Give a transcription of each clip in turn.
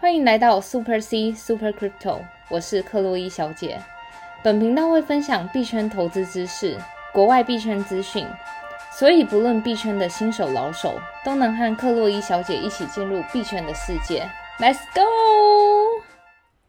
欢迎来到 Super C Super Crypto，我是克洛伊小姐。本频道会分享币圈投资知识、国外币圈资讯，所以不论币圈的新手老手，都能和克洛伊小姐一起进入币圈的世界。Let's go！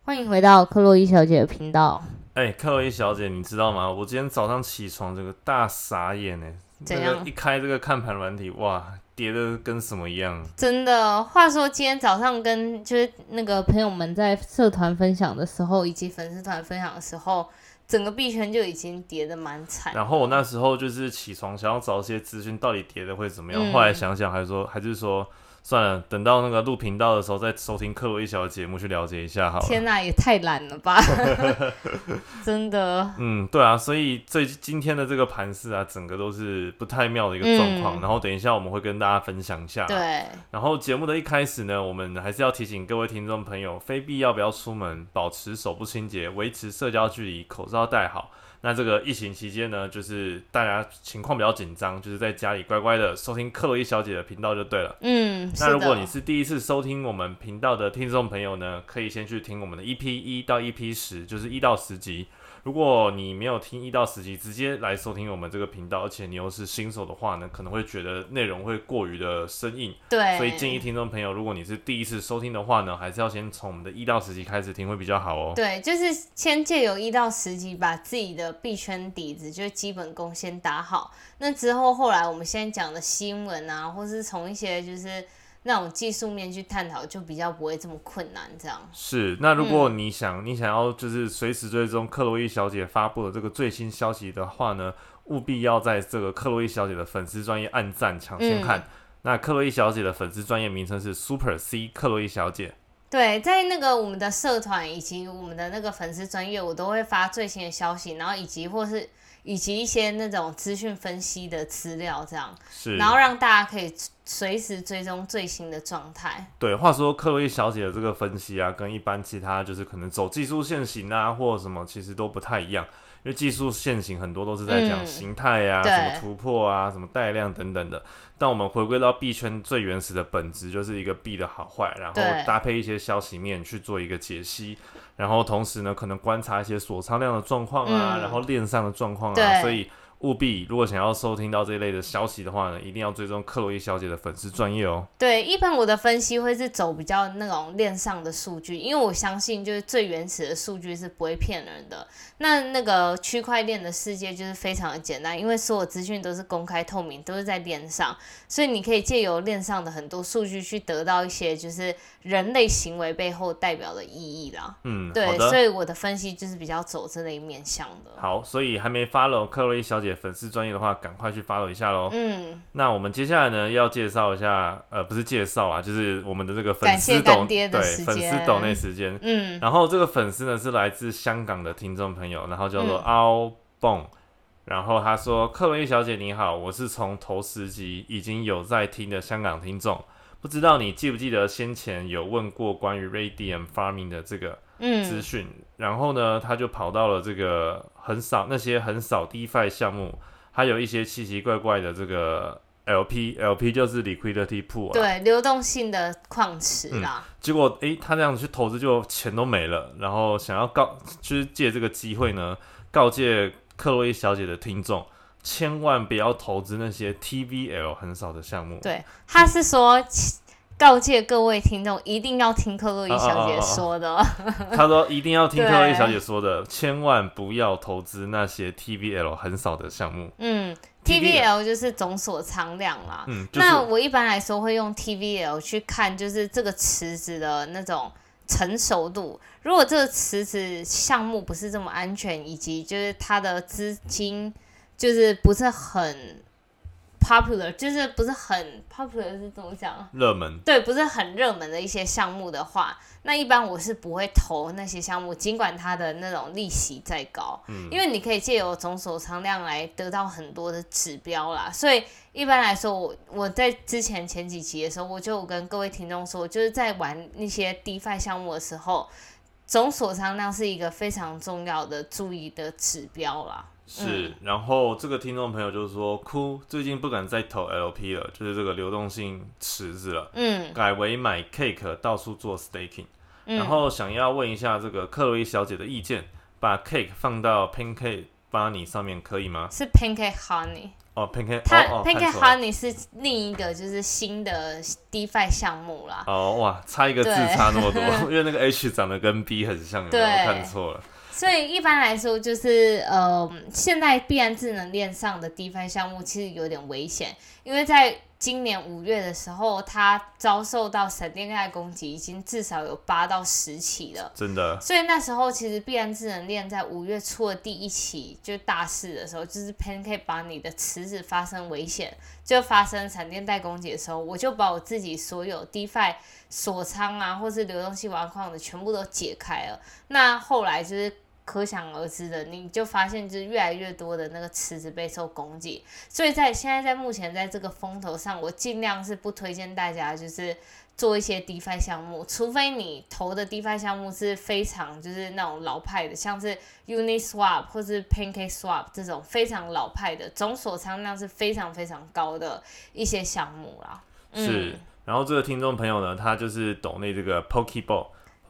欢迎回到克洛伊小姐的频道。哎，克洛伊小姐，你知道吗？我今天早上起床，这个大傻眼呢。怎样？一开这个看盘软体，哇，跌的跟什么一样？真的。话说今天早上跟就是那个朋友们在社团分享的时候，以及粉丝团分享的时候，整个币圈就已经跌的蛮惨。然后我那时候就是起床想要找一些资讯，到底跌的会怎么样？后来想想，还是说，还是说。算了，等到那个录频道的时候再收听克洛伊小的节目去了解一下好了。天哪，也太懒了吧！真的。嗯，对啊，所以这今天的这个盘势啊，整个都是不太妙的一个状况。然后等一下我们会跟大家分享一下。对。然后节目的一开始呢，我们还是要提醒各位听众朋友，非必要不要出门，保持手部清洁，维持社交距离，口罩戴好。那这个疫情期间呢，就是大家情况比较紧张，就是在家里乖乖的收听克洛伊小姐的频道就对了。嗯，那如果你是第一次收听我们频道的听众朋友呢，可以先去听我们的 EP 一到 EP 十，就是一到十集。如果你没有听一到十集，直接来收听我们这个频道，而且你又是新手的话呢，可能会觉得内容会过于的生硬。对，所以建议听众朋友，如果你是第一次收听的话呢，还是要先从我们的一到十集开始听会比较好哦。对，就是先借由一到十集，把自己的币圈底子，就是基本功先打好。那之后，后来我们现在讲的新闻啊，或是从一些就是。那种技术面去探讨，就比较不会这么困难。这样是。那如果你想，你想要就是随时追踪克洛伊小姐发布的这个最新消息的话呢，务必要在这个克洛伊小姐的粉丝专业按赞抢先看。那克洛伊小姐的粉丝专业名称是 Super C 克洛伊小姐。对，在那个我们的社团以及我们的那个粉丝专业，我都会发最新的消息，然后以及或是。以及一些那种资讯分析的资料，这样，是，然后让大家可以随时追踪最新的状态。对，话说克洛伊小姐的这个分析啊，跟一般其他就是可能走技术线型啊，或什么，其实都不太一样。因为技术线型很多都是在讲形态啊，什么突破啊，什么带量等等的。但我们回归到币圈最原始的本质，就是一个币的好坏，然后搭配一些消息面去做一个解析。然后同时呢，可能观察一些锁仓量的状况啊，然后链上的状况啊，所以。务必，如果想要收听到这一类的消息的话呢，一定要追踪克洛伊小姐的粉丝专业哦。对，一般我的分析会是走比较那种链上的数据，因为我相信就是最原始的数据是不会骗人的。那那个区块链的世界就是非常的简单，因为所有资讯都是公开透明，都是在链上，所以你可以借由链上的很多数据去得到一些就是人类行为背后代表的意义啦。嗯，对，所以我的分析就是比较走这类面向的。好，所以还没 follow 克洛伊小姐。粉丝专业的话，赶快去 follow 一下喽。嗯，那我们接下来呢，要介绍一下，呃，不是介绍啊，就是我们的这个粉丝抖对粉丝抖那时间。嗯，然后这个粉丝呢是来自香港的听众朋友，然后叫做凹蹦，然后他说：“克洛伊小姐你好，我是从头十集已经有在听的香港听众，不知道你记不记得先前有问过关于 Radium Farming 的这个。”资讯，然后呢，他就跑到了这个很少那些很少 DeFi 项目，还有一些奇奇怪怪的这个 LP，LP 就是 Liquidity Pool，对，流动性的矿池啦。结果，诶，他这样子去投资就钱都没了，然后想要告，就是借这个机会呢，告诫克洛伊小姐的听众，千万不要投资那些 TVL 很少的项目。对，他是说。告诫各位听众，一定要听克洛伊小姐说的。他说一定要听克洛伊小姐说的，千万不要投资那些 TVL 很少的项目。嗯，TVL 就是总所仓量啦。嗯，那我一般来说会用 TVL 去看，就是这个池子的那种成熟度。如果这个池子项目不是这么安全，以及就是它的资金就是不是很。popular 就是不是很 popular 是怎么讲？热门对，不是很热门的一些项目的话，那一般我是不会投那些项目，尽管它的那种利息再高，嗯，因为你可以借由总锁仓量来得到很多的指标啦。所以一般来说，我我在之前前几集的时候，我就跟各位听众说，就是在玩那些 DeFi 项目的时候，总锁仓量是一个非常重要的注意的指标啦。是，然后这个听众朋友就是说，哭，最近不敢再投 LP 了，就是这个流动性池子了，嗯，改为买 Cake 到处做 staking。然后想要问一下这个克洛伊小姐的意见，把 cake 放到 pancake bunny 上面可以吗？是 pancake honey。哦，pancake，它哦哦 pancake honey 是另一个就是新的 DeFi 项目啦。哦哇，差一个字差那么多，因为那个 H 长得跟 B 很像，有没有对看错了？所以一般来说，就是呃，现在必然智能链上的 DeFi 项目其实有点危险，因为在今年五月的时候，它遭受到闪电贷攻击，已经至少有八到十起了。真的，所以那时候其实必然智能链在五月初的第一起就大事的时候，就是 Pancake 把你的池子发生危险，就发生闪电带攻击的时候，我就把我自己所有 DeFi 锁仓啊，或是流动性挖矿的全部都解开了。那后来就是。可想而知的，你就发现就是越来越多的那个池子备受攻击，所以在现在在目前在这个风头上，我尽量是不推荐大家就是做一些 DeFi 项目，除非你投的 DeFi 项目是非常就是那种老派的，像是 Uniswap 或是 PancakeSwap 这种非常老派的，总锁仓量是非常非常高的一些项目啦。是。然后这个听众朋友呢，他就是懂那这个 Pokeball。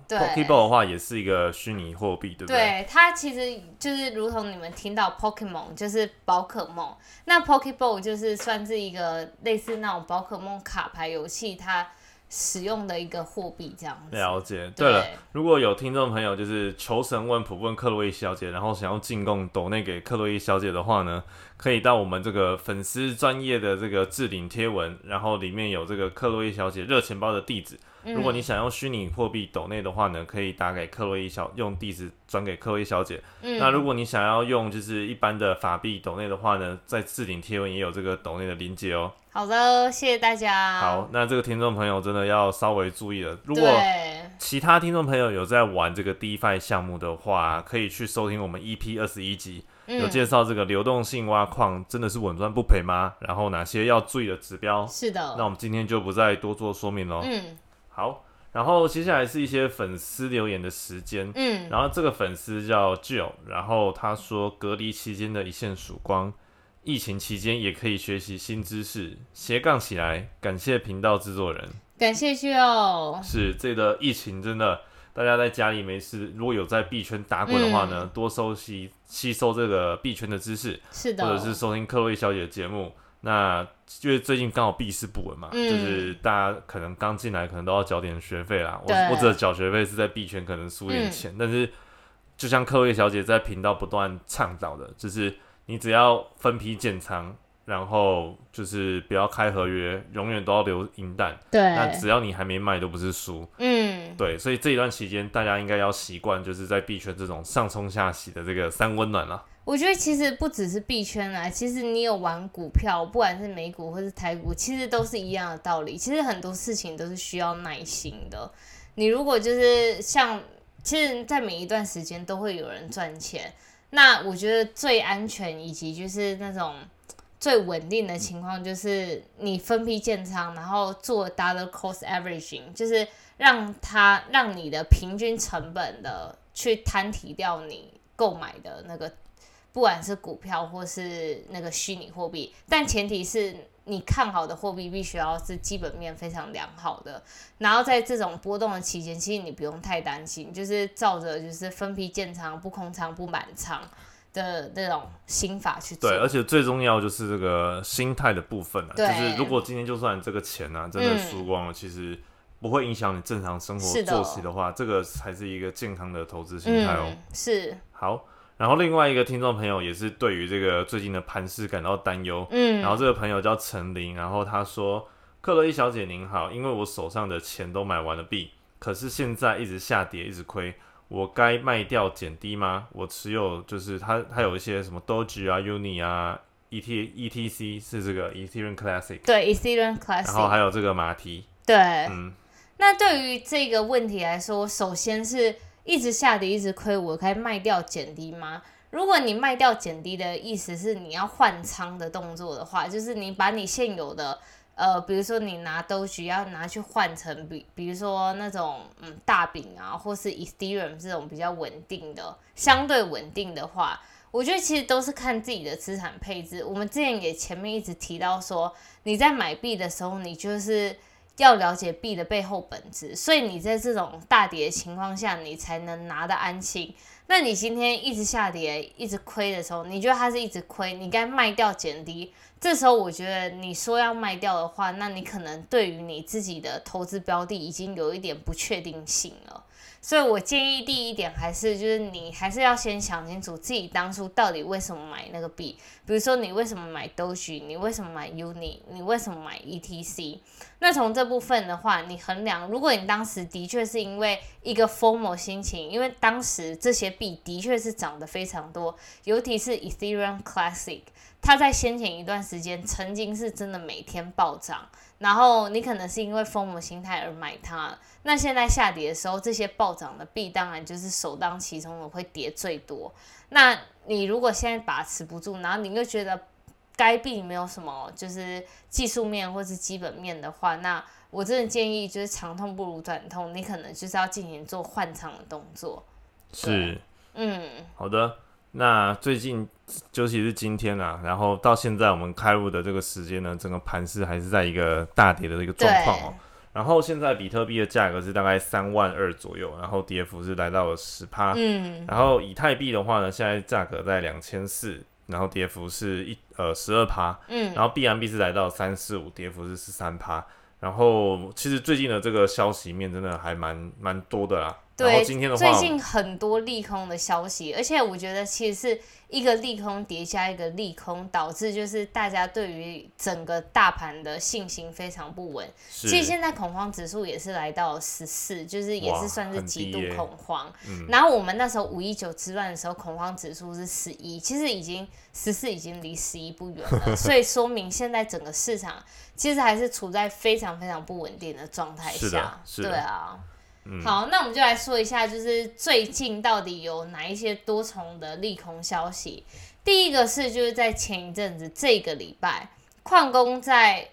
对 Pokeball 的话也是一个虚拟货币，对不对？对，它其实就是如同你们听到 Pokemon 就是宝可梦，那 Pokeball 就是算是一个类似那种宝可梦卡牌游戏，它使用的一个货币这样子。了解。对对了，如果有听众朋友就是求神问卜问克洛伊小姐，然后想要进贡抖内给克洛伊小姐的话呢，可以到我们这个粉丝专业的这个置顶贴文，然后里面有这个克洛伊小姐热钱包的地址。如果你想用虚拟货币抖内的话呢，可以打给克洛伊小，用地址转给克洛伊小姐。嗯那如果你想要用就是一般的法币抖内的话呢，在置顶贴文也有这个抖内的连接哦。好的，谢谢大家。好，那这个听众朋友真的要稍微注意了。如果，其他听众朋友有在玩这个 DeFi 项目的话，可以去收听我们 EP 二十一集，有嗯，介绍这个流动性挖矿真的是稳赚不赔吗？然后哪些要注意的指标？是的。那我们今天就不再多做说明喽。嗯好，然后接下来是一些粉丝留言的时间。嗯，然后这个粉丝叫 Jill，然后他说隔离期间的一线曙光，疫情期间也可以学习新知识，斜杠起来。感谢频道制作人。感谢 Jill，。是这个疫情真的，大家在家里没事，如果有在币圈打滚的话呢，多收吸吸收这个币圈的知识，是的。或者是收听克洛伊小姐的节目。那因为最近刚好币市不稳嘛，嗯就是大家可能刚进来，可能都要缴点学费啦。我对我指的缴学费是在币圈可能输点钱，但是就像克位小姐在频道不断倡导的，就是你只要分批建仓。然后就是不要开合约，永远都要留银弹。那，只要你还没卖，都不是输。嗯，对，所以这一段期间，大家应该要习惯，就是在币圈这种上冲下洗的这个三温暖了。我觉得其实不只是币圈啊，其实你有玩股票，不管是美股或是台股，其实都是一样的道理。其实很多事情都是需要耐心的。你如果就是像，其实，在每一段时间都会有人赚钱。那我觉得最安全以及就是那种最稳定的情况，就是你分批建仓，然后做 dollar cost averaging，就是让它让你的平均成本的去摊提掉你购买的那个。不管是股票或是那个虚拟货币，但前提是你看好的货币必须要是基本面非常良好的。然后在这种波动的期间，其实你不用太担心，就是照着就是分批建仓、不空仓、不满仓的那种心法去做。对，而且最重要就是这个心态的部分啊，就是如果今天就算这个钱呢、啊、真的输光了，其实不会影响你正常生活作息的话，这个才是一个健康的投资心态哦。嗯，是，好，然后另外一个听众朋友也是对于这个最近的盘势感到担忧，嗯，然后这个朋友叫陈琳，然后他说：“克洛伊小姐您好，因为我手上的钱都买完了币，可是现在一直下跌，一直亏，我该卖掉减低吗？我持有就是他他有一些什么 Doge 啊、Uni 啊、ET ETC 是这个 Ethereum Classic，对 Ethereum Classic，然后还有这个马蹄，对。嗯，那对于这个问题来说，首先是一直下跌，一直亏，我可以卖掉减低吗？如果你卖掉减低的意思是你要换仓的动作的话，就是你把你现有的呃，比如说你拿都需要拿去换成比比如说那种嗯大饼啊，或是 Ethereum 这种比较稳定的、相对稳定的话，我觉得其实都是看自己的资产配置。我们之前也前面一直提到说，你在买币的时候，你就是要了解币的背后本质，所以你在这种大跌的情况下，你才能拿得安心。那你今天一直下跌、一直亏的时候，你觉得它是一直亏，你该卖掉减低。这时候我觉得你说要卖掉的话，那你可能对于你自己的投资标的已经有一点不确定性了。所以我建议第一点还是就是你还是要先想清楚自己当初到底为什么买那个币，比如说你为什么买 Doge，你为什么买 Uni，你为什么买 ETC？那从这部分的话，你衡量，如果你当时的确是因为一个 formal 心情，因为当时这些币的确是涨得非常多，尤其是 Ethereum Classic，它在先前一段时间曾经是真的每天暴涨。然后你可能是因为疯魔心态而买它，那现在下跌的时候，这些暴涨的币当然就是首当其冲的会跌最多。那你如果现在把持不住，然后你又觉得该币没有什么就是技术面或是基本面的话，那我真的建议就是长痛不如短痛，你可能就是要进行做换仓的动作。是，嗯，好的。那最近，尤其是今天啊，然后到现在我们开入的这个时间呢，整个盘势还是在一个大跌的一个状况哦。然后现在比特币的价格是大概三万二左右，然后跌幅是来到了十趴。嗯。然后以太币的话呢，现在价格在两千四，然后跌幅是一呃十二趴。嗯。然后 B M B 是来到三四五，跌幅是十三趴。然后其实最近的这个消息面真的还蛮蛮多的啦。对，今天的最近很多利空的消息，而且我觉得其实是一个利空叠加一个利空，导致就是大家对于整个大盘的信心非常不稳。其实现在恐慌指数也是来到十四，就是也是算是极度恐慌。然后我们那时候五一九之乱的时候，恐慌指数是十一，其实已经十四已经离十一不远了，所以说明现在整个市场其实还是处在非常非常不稳定的状态下。对啊。好，那我们就来说一下，就是最近到底有哪一些多重的利空消息。第一个是，就是在前一阵子这个礼拜，矿工在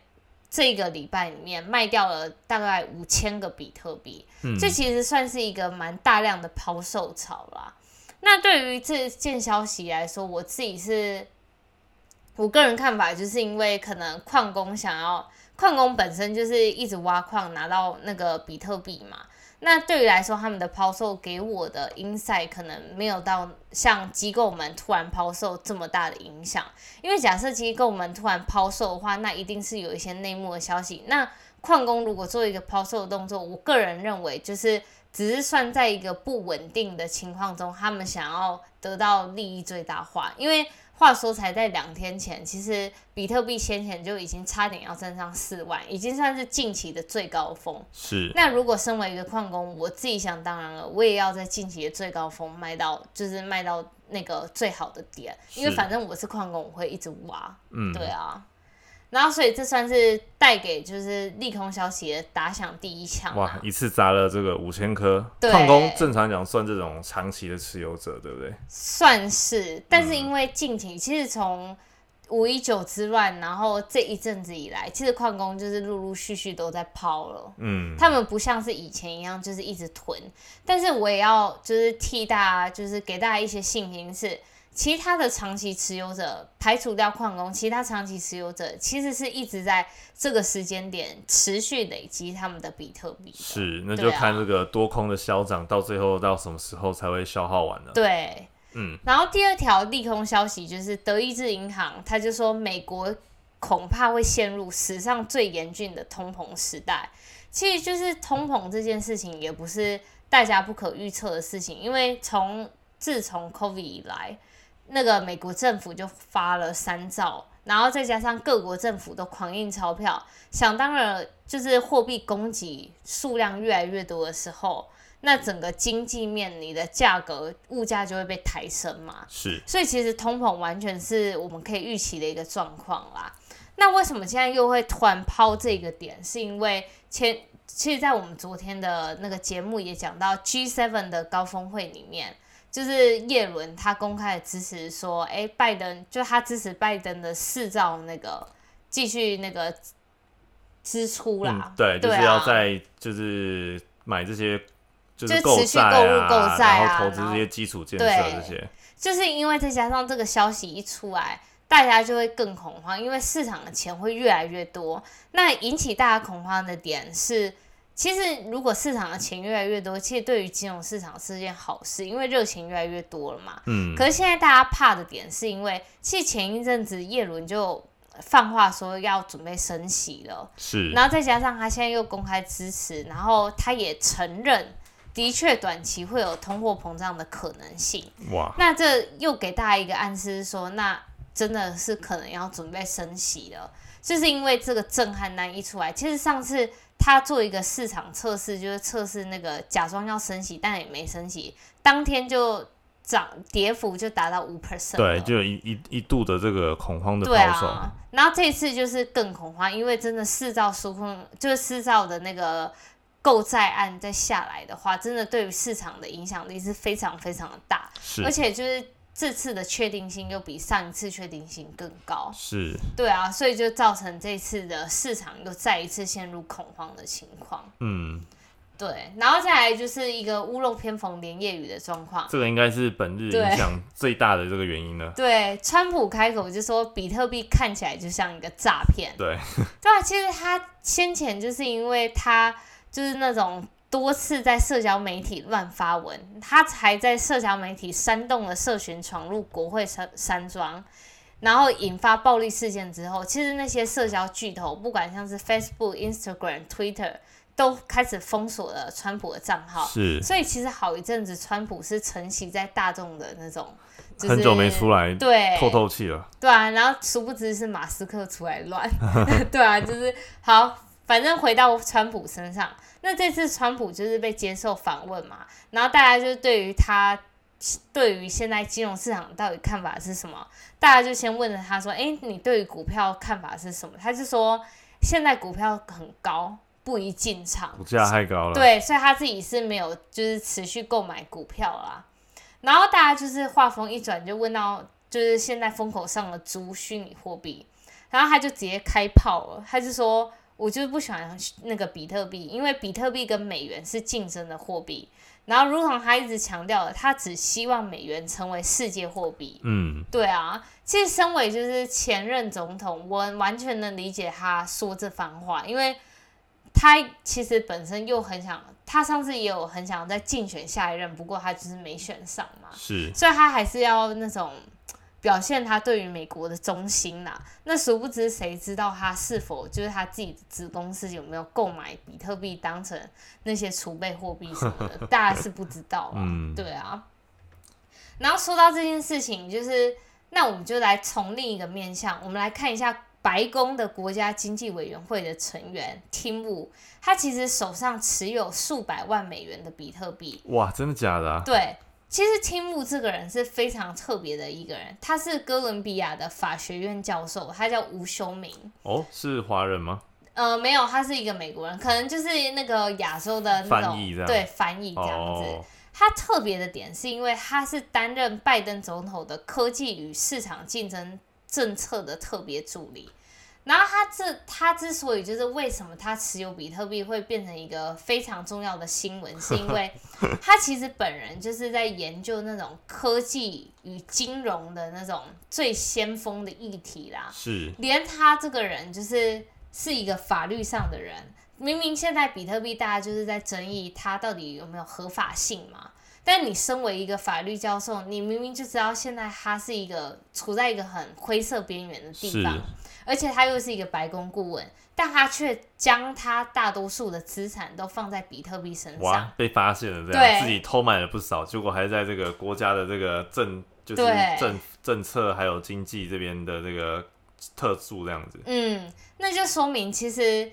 这个礼拜里面卖掉了大概五千个比特币，这其实算是一个蛮大量的抛售潮啦。那对于这件消息来说，我自己是我个人看法，就是因为可能矿工想要，矿工本身就是一直挖矿拿到那个比特币嘛。那对于来说，他们的抛售给我的 insight 可能没有到像机构们突然抛售这么大的影响。因为假设机构们突然抛售的话，那一定是有一些内幕的消息。那矿工如果做一个抛售的动作，我个人认为就是只是算在一个不稳定的情况中，他们想要得到利益最大化，因为。话说，才在两天前，其实比特币先前就已经差点要站上四万，已经算是近期的最高峰。是。那如果身为一个矿工，我自己想当然了，我也要在近期的最高峰卖到，就是卖到那个最好的点，因为反正我是矿工，我会一直挖。嗯。对啊。然后，所以这算是带给就是利空消息的打响第一枪。哇！一次砸了这个五千颗，矿工正常讲算这种长期的持有者，对不对？算是，但是因为近期其实从五一九之乱，然后这一阵子以来，其实矿工就是陆陆续续都在抛了。嗯，他们不像是以前一样就是一直囤，但是我也要就是替大家就是给大家一些信心是。其他的长期持有者排除掉矿工，其他长期持有者其实是一直在这个时间点持续累积他们的比特币。是，那就看这个多空的消涨到最后到什么时候才会消耗完呢？对，嗯。然后第二条利空消息就是德意志银行，他就说美国恐怕会陷入史上最严峻的通膨时代。其实就是通膨这件事情也不是大家不可预测的事情，因为从自从 COVID 以来。那个美国政府就发了三兆，然后再加上各国政府都狂印钞票，想当然就是货币供给数量越来越多的时候，那整个经济面你的价格物价就会被抬升嘛。是，所以其实通膨完全是我们可以预期的一个状况啦。那为什么现在又会突然抛这个点？是因为前其实，在我们昨天的那个节目也讲到 G7 的高峰会里面。就是叶伦他公开的支持说，哎，拜登就他支持拜登的四兆那个继续那个支出啦，对，就是要在就是买这些就是持续购物购债啊，然后投资这些基础建设这些，就是因为再加上这个消息一出来，大家就会更恐慌，因为市场的钱会越来越多。那引起大家恐慌的点是，其实如果市场的钱越来越多，其实对于金融市场是件好事，因为热情越来越多了嘛。嗯。可是现在大家怕的点是因为，其实前一阵子叶伦就放话说要准备升息了，是。然后再加上他现在又公开支持，然后他也承认，的确短期会有通货膨胀的可能性。哇。那这又给大家一个暗示，说那。真的是可能要准备升息了，就是因为这个震撼单一出来。其实上次他做一个市场测试，就是测试那个假装要升息，但也没升息，当天就涨跌幅就达到五 percent。对，就一一一度的这个恐慌的抛售。然后这次就是更恐慌，因为真的四兆纾困，就是四兆的那个购债案再下来的话，真的对于市场的影响力是非常非常的大，而且就是。这次的确定性又比上一次确定性更高，是，对啊，所以就造成这次的市场又再一次陷入恐慌的情况。嗯，对，然后再来就是一个屋漏偏逢连夜雨的状况，这个应该是本日影响最大的这个原因了。对，川普开口就说比特币看起来就像一个诈骗。对，对啊，其实他先前就是因为他就是那种。多次在社交媒体乱发文，他才在社交媒体煽动了社群闯入国会山山庄，然后引发暴力事件之后，其实那些社交巨头，不管像是 Facebook、Instagram、Twitter，都开始封锁了川普的账号。是，所以其实好一阵子，川普是承袭在大众的那种，很久没出来，对，透透气了。对啊，然后殊不知是马斯克出来乱，对啊，就是好，反正回到川普身上。那这次川普就是被接受访问嘛，然后大家就对于他对于现在金融市场到底看法是什么？大家就先问了他说：“哎，你对于股票看法是什么？”他就说：“现在股票很高，不宜进场，股价太高了。”对，所以他自己是没有就是持续购买股票啦。然后大家就是话锋一转，就问到就是现在风口上的猪虚拟货币，然后他就直接开炮了，他就说。我就是不喜欢那个比特币，因为比特币跟美元是竞争的货币。然后，如同他一直强调的，他只希望美元成为世界货币。嗯，对啊。其实，身为就是前任总统，我完全能理解他说这番话，因为他其实本身又很想，他上次也有很想再竞选下一任，不过他就是没选上嘛。是，所以他还是要那种。表现他对于美国的忠心呐，那殊不知谁知道他是否就是他自己的子公司有没有购买比特币当成那些储备货币什么的，大家是不知道啊。对啊。然后说到这件事情，就是那我们就来从另一个面向，我们来看一下白宫的国家经济委员会的成员 Tim Wu，他其实手上持有数百万美元的比特币。哇，真的假的？对。其实青木这个人是非常特别的一个人，他是哥伦比亚的法学院教授，他叫吴修明。哦，是华人吗？呃，没有，他是一个美国人，可能就是那个亚洲的那种对翻译这样子。他特别的点是因为他是担任拜登总统的科技与市场竞争政策的特别助理。然后他这他之所以就是为什么他持有比特币会变成一个非常重要的新闻，是因为他其实本人就是在研究那种科技与金融的那种最先锋的议题啦。是，连他这个人就是是一个法律上的人，明明现在比特币大家就是在争议它到底有没有合法性嘛。但你身为一个法律教授，你明明就知道现在它是一个处在一个很灰色边缘的地方。而且他又是一个白宫顾问，但他却将他大多数的资产都放在比特币身上哇，被发现了，这样自己偷买了不少，结果还在这个国家的这个政就是政政策还有经济这边的这个特殊这样子。嗯，那就说明其实。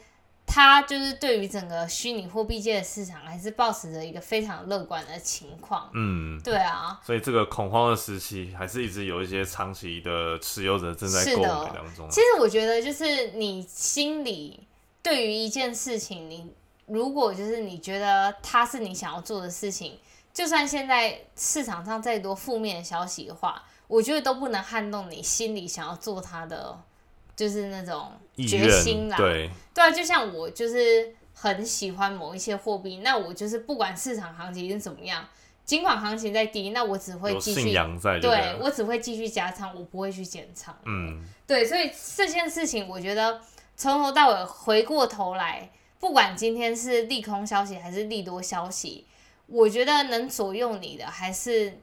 他就是对于整个虚拟货币界的市场，还是保持着一个非常乐观的情况。嗯，对啊。所以这个恐慌的时期，还是一直有一些长期的持有者正在购买当中。其实我觉得，就是你心里对于一件事情，你如果就是你觉得它是你想要做的事情，就算现在市场上再多负面的消息的话，我觉得都不能撼动你心里想要做它的。就是那种决心啦，对。对啊，就像我就是很喜欢某一些货币，那我就是不管市场行情是怎么样，尽管行情在低，那我只会继续在，对我只会继续加仓，我不会去减仓。嗯，对，所以这件事情，我觉得从头到尾回过头来，不管今天是利空消息还是利多消息，我觉得能左右你的，还是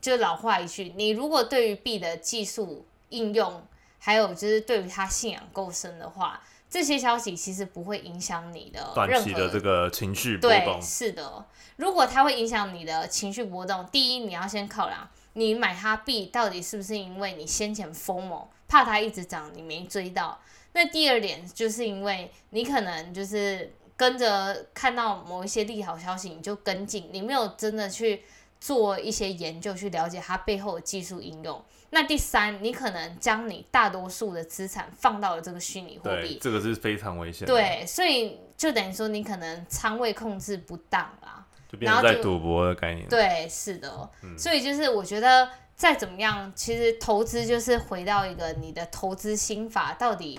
就老话一句，你如果对于币的技术应用，还有就是对于他信仰够深的话。这些消息其实不会影响你的短期的这个情绪波动。对，是的。如果它会影响你的情绪波动，第一你要先考量，你买它币到底是不是因为你先前疯猛，怕它一直涨，你没追到。那第二点就是因为你可能就是跟着看到某一些利好消息，你就跟进，你没有真的去做一些研究去了解它背后的技术应用。那第三，你可能将你大多数的资产放到了这个虚拟货币，这个是非常危险。对，所以就等于说你可能仓位控制不当啦，就变成在赌博的概念。对，是的。所以就是我觉得再怎么样，其实投资就是回到一个你的投资心法，到底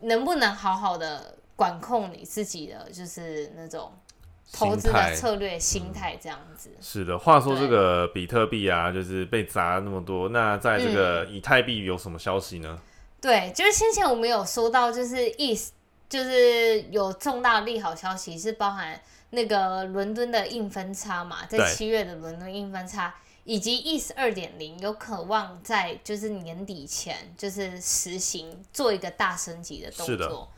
能不能好好的管控你自己的，就是那种。投资的策略、心态这样子是的。话说这个比特币啊，就是被砸那么多，那在这个以太币有什么消息呢？对，就是先前我们有说到，就是意思就是有重大利好消息，是包含那个伦敦的硬分差嘛，在七月的伦敦硬分差，以及 ETH 二点零有渴望在就是年底前就是实行做一个大升级的动作。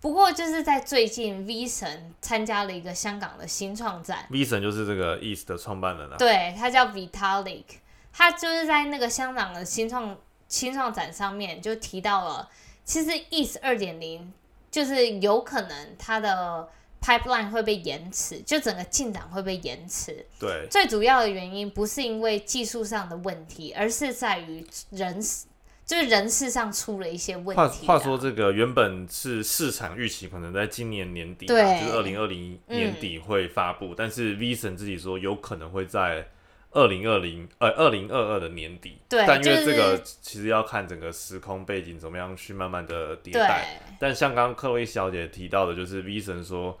不过就是在最近，V 神参加了一个香港的新创展。V 神就是这个 East 的创办人啊。对，他叫 Vitalik，他就是在那个香港的新创新创展上面就提到了，其实 East 二点零就是有可能它的 pipeline 会被延迟，就整个进展会被延迟。对，最主要的原因不是因为技术上的问题，而是在于人。就是人事上出了一些问题。话话说，这个原本是市场预期，可能在今年年底，就是二零二零年底会发布，但是 V 神自己说有可能会在二零二零呃二零二二的年底。对，但因为这个其实要看整个时空背景怎么样去慢慢的迭代。但像刚刚克洛伊小姐提到的，就是 V 神说。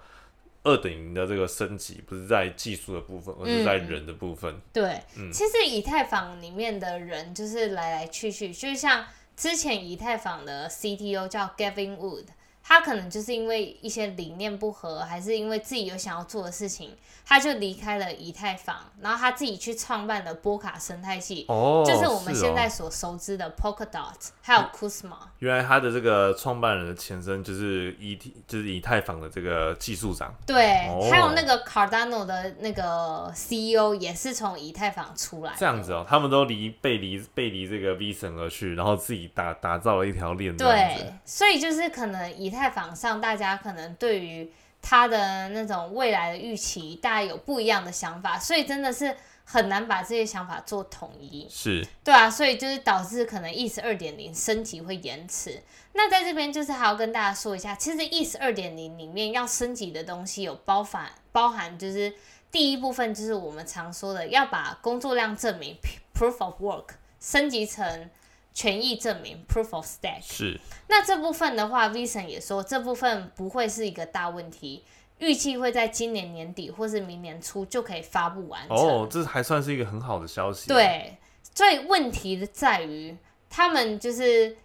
二点零的这个升级不是在技术的部分，而是在人的部分。对，其实以太坊里面的人就是来来去去，就像之前以太坊的 CTO 叫 Gavin Wood。他可能就是因为一些理念不合，还是因为自己有想要做的事情，他就离开了以太坊，然后他自己去创办了波卡生态系，哦就是我们现在所熟知的 Polkadot，还有 Kusma。原来他的这个创办人的前身就是以就是以太坊的这个技术长。对，还有那个 Cardano 的那个 CEO 也是从以太坊出来。这样子哦，他们都离背离背离这个 V 神而去，然后自己打打造了一条链。对，所以就是可能以太。在坊上，大家可能对于他的那种未来的预期，大家有不一样的想法，所以真的是很难把这些想法做统一。是，对啊，所以就是导致可能 ETH 二点零升级会延迟。那在这边就是还要跟大家说一下，其实 ETH 二点零里面要升级的东西有包含包含，就是第一部分就是我们常说的要把工作量证明 （proof of work） 升级成。权益证明 （Proof of Stake） 是，那这部分的话，Vision 也说这部分不会是一个大问题，预计会在今年年底或是明年初就可以发布完成。哦，这还算是一个很好的消息。对，最问题的在于，他们就是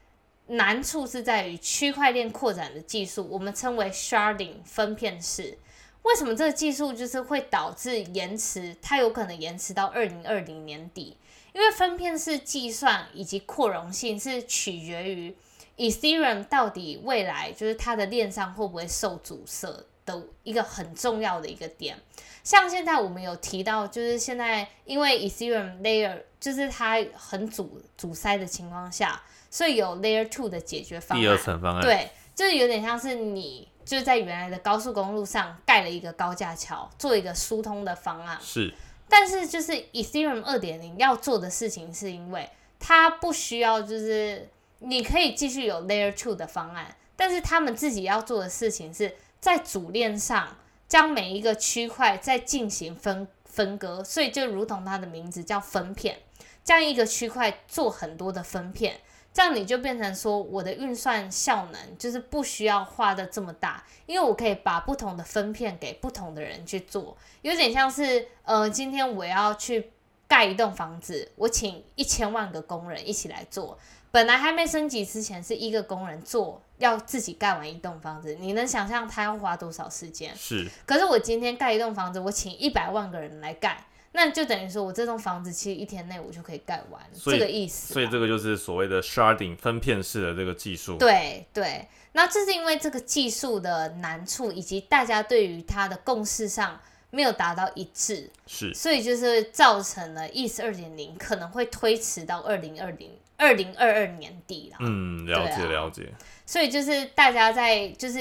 难处是在于区块链扩展的技术，我们称为 Sharding 分片式。为什么这个技术就是会导致延迟？它有可能延迟到二零二零年底。因为分片式计算以及扩容性是取决于 Ethereum 到底未来就是它的链上会不会受阻塞的一个很重要的一个点。像现在我们有提到，就是现在因为 Ethereum Layer 就是它很阻阻塞的情况下，所以有 Layer Two 的解决方案。第二层方案。对，就是有点像是你就是在原来的高速公路上盖了一个高架桥，做一个疏通的方案。是。但是就是 Ethereum 二点零要做的事情，是因为它不需要，就是你可以继续有 Layer Two 的方案，但是他们自己要做的事情是在主链上将每一个区块再进行分分割，所以就如同它的名字叫分片，将一个区块做很多的分片，这样你就变成说我的运算效能就是不需要画的这么大，因为我可以把不同的分片给不同的人去做，有点像是呃，今天我要去盖一栋房子，我请一千万个工人一起来做。本来还没升级之前，是一个工人做，要自己盖完一栋房子，你能想象他要花多少时间？是。可是我今天盖一栋房子，我请一百万个人来盖，那就等于说我这栋房子其实一天内我就可以盖完，这个意思。所以这个就是所谓的 sharding 分片式的这个技术。对对，那这是因为这个技术的难处，以及大家对于它的共识上没有达到一致，是，所以就是造成了 ES 二点零可能会推迟到二零二零。二零二二年底了，嗯，了解了解。所以就是大家在就是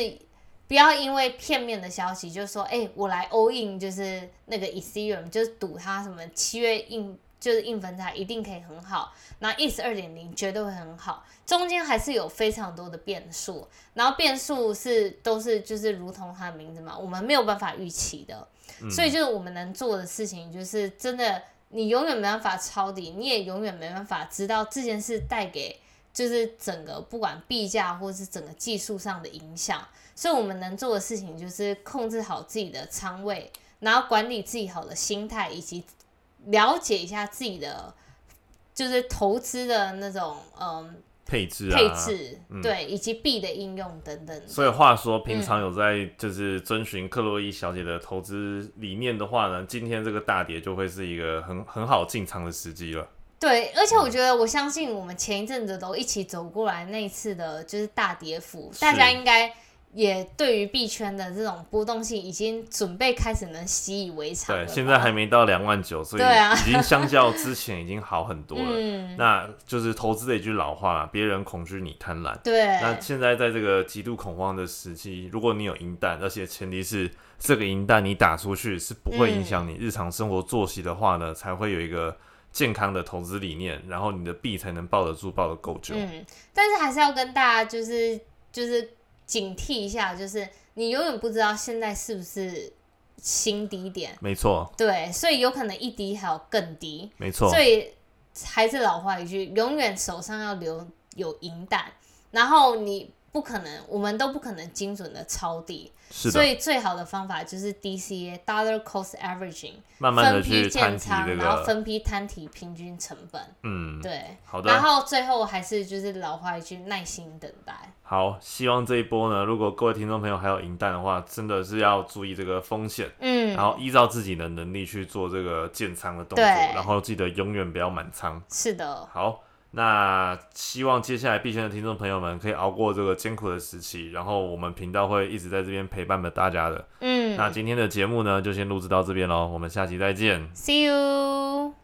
不要因为片面的消息，就说哎，我来 all in，就是那个 Ethereum，就是赌它什么七月印就是印分叉一定可以很好，那 ETH 二点零绝对会很好，中间还是有非常多的变数，然后变数是都是就是如同它的名字嘛，我们没有办法预期的，所以就是我们能做的事情就是真的。你永远没办法抄底，你也永远没办法知道这件事带给就是整个不管币价或是整个技术上的影响。所以我们能做的事情就是控制好自己的仓位，然后管理自己好的心态，以及了解一下自己的就是投资的那种嗯。配置啊，配置对，以及币的应用等等。所以话说，平常有在就是遵循克洛伊小姐的投资理念的话呢，今天这个大跌就会是一个很很好进场的时机了。对，而且我觉得，我相信我们前一阵子都一起走过来那一次的就是大跌幅，大家应该。也对于币圈的这种波动性，已经准备开始能习以为常。对，现在还没到两万九，所以已经相较之前已经好很多了。嗯，那就是投资的一句老话别人恐惧你贪婪。对。那现在在这个极度恐慌的时期，如果你有银弹，而且前提是这个银弹你打出去是不会影响你日常生活作息的话呢，才会有一个健康的投资理念，然后你的币才能抱得住、抱得够久。嗯，但是还是要跟大家就是就是。警惕一下，就是你永远不知道现在是不是新低点。没错。对，所以有可能一低还有更低。没错。所以还是老话一句，永远手上要留有银弹，然后你不可能，我们都不可能精准的抄底。所以最好的方法就是 DCA（Dollar Cost Averaging），慢慢的去摊提然后分批摊提平均成本。嗯，对。好的。然后最后还是就是老话一句，耐心等待。好，希望这一波呢，如果各位听众朋友还有银弹的话，真的是要注意这个风险。嗯。然后依照自己的能力去做这个建仓的动作，然后记得永远不要满仓。是的。好。那希望接下来币圈的听众朋友们可以熬过这个艰苦的时期，然后我们频道会一直在这边陪伴着大家的。嗯，那今天的节目呢，就先录制到这边喽，我们下期再见，See you。